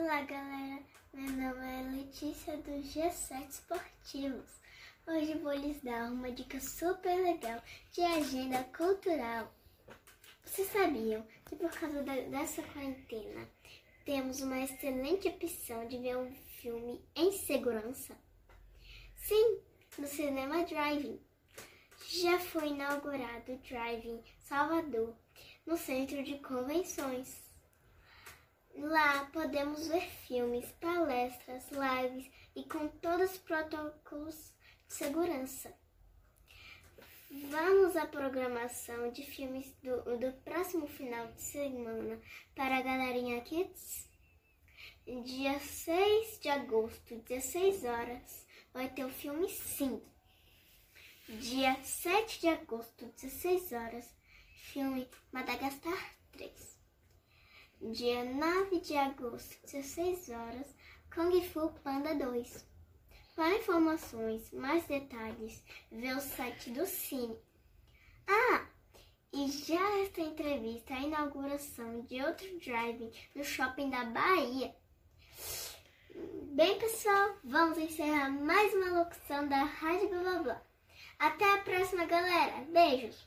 Olá galera, meu nome é Letícia do G7 Esportivos. Hoje vou lhes dar uma dica super legal de agenda cultural. Vocês sabiam que por causa da, dessa quarentena temos uma excelente opção de ver um filme em segurança? Sim, no Cinema Driving. Já foi inaugurado o Driving Salvador, no Centro de Convenções. Lá podemos ver filmes, palestras, lives e com todos os protocolos de segurança. Vamos à programação de filmes do, do próximo final de semana para a Galerinha Kids? Dia 6 de agosto, 16 horas, vai ter o filme Sim. Dia 7 de agosto, 16 horas, filme Madagascar 3. Dia 9 de agosto, 16 horas, Kung Fu Panda 2. Para informações, mais detalhes, vê o site do Cine. Ah, e já esta entrevista a inauguração de outro driving no shopping da Bahia. Bem, pessoal, vamos encerrar mais uma locução da Rádio Blá Blá Blá. Até a próxima, galera. Beijos!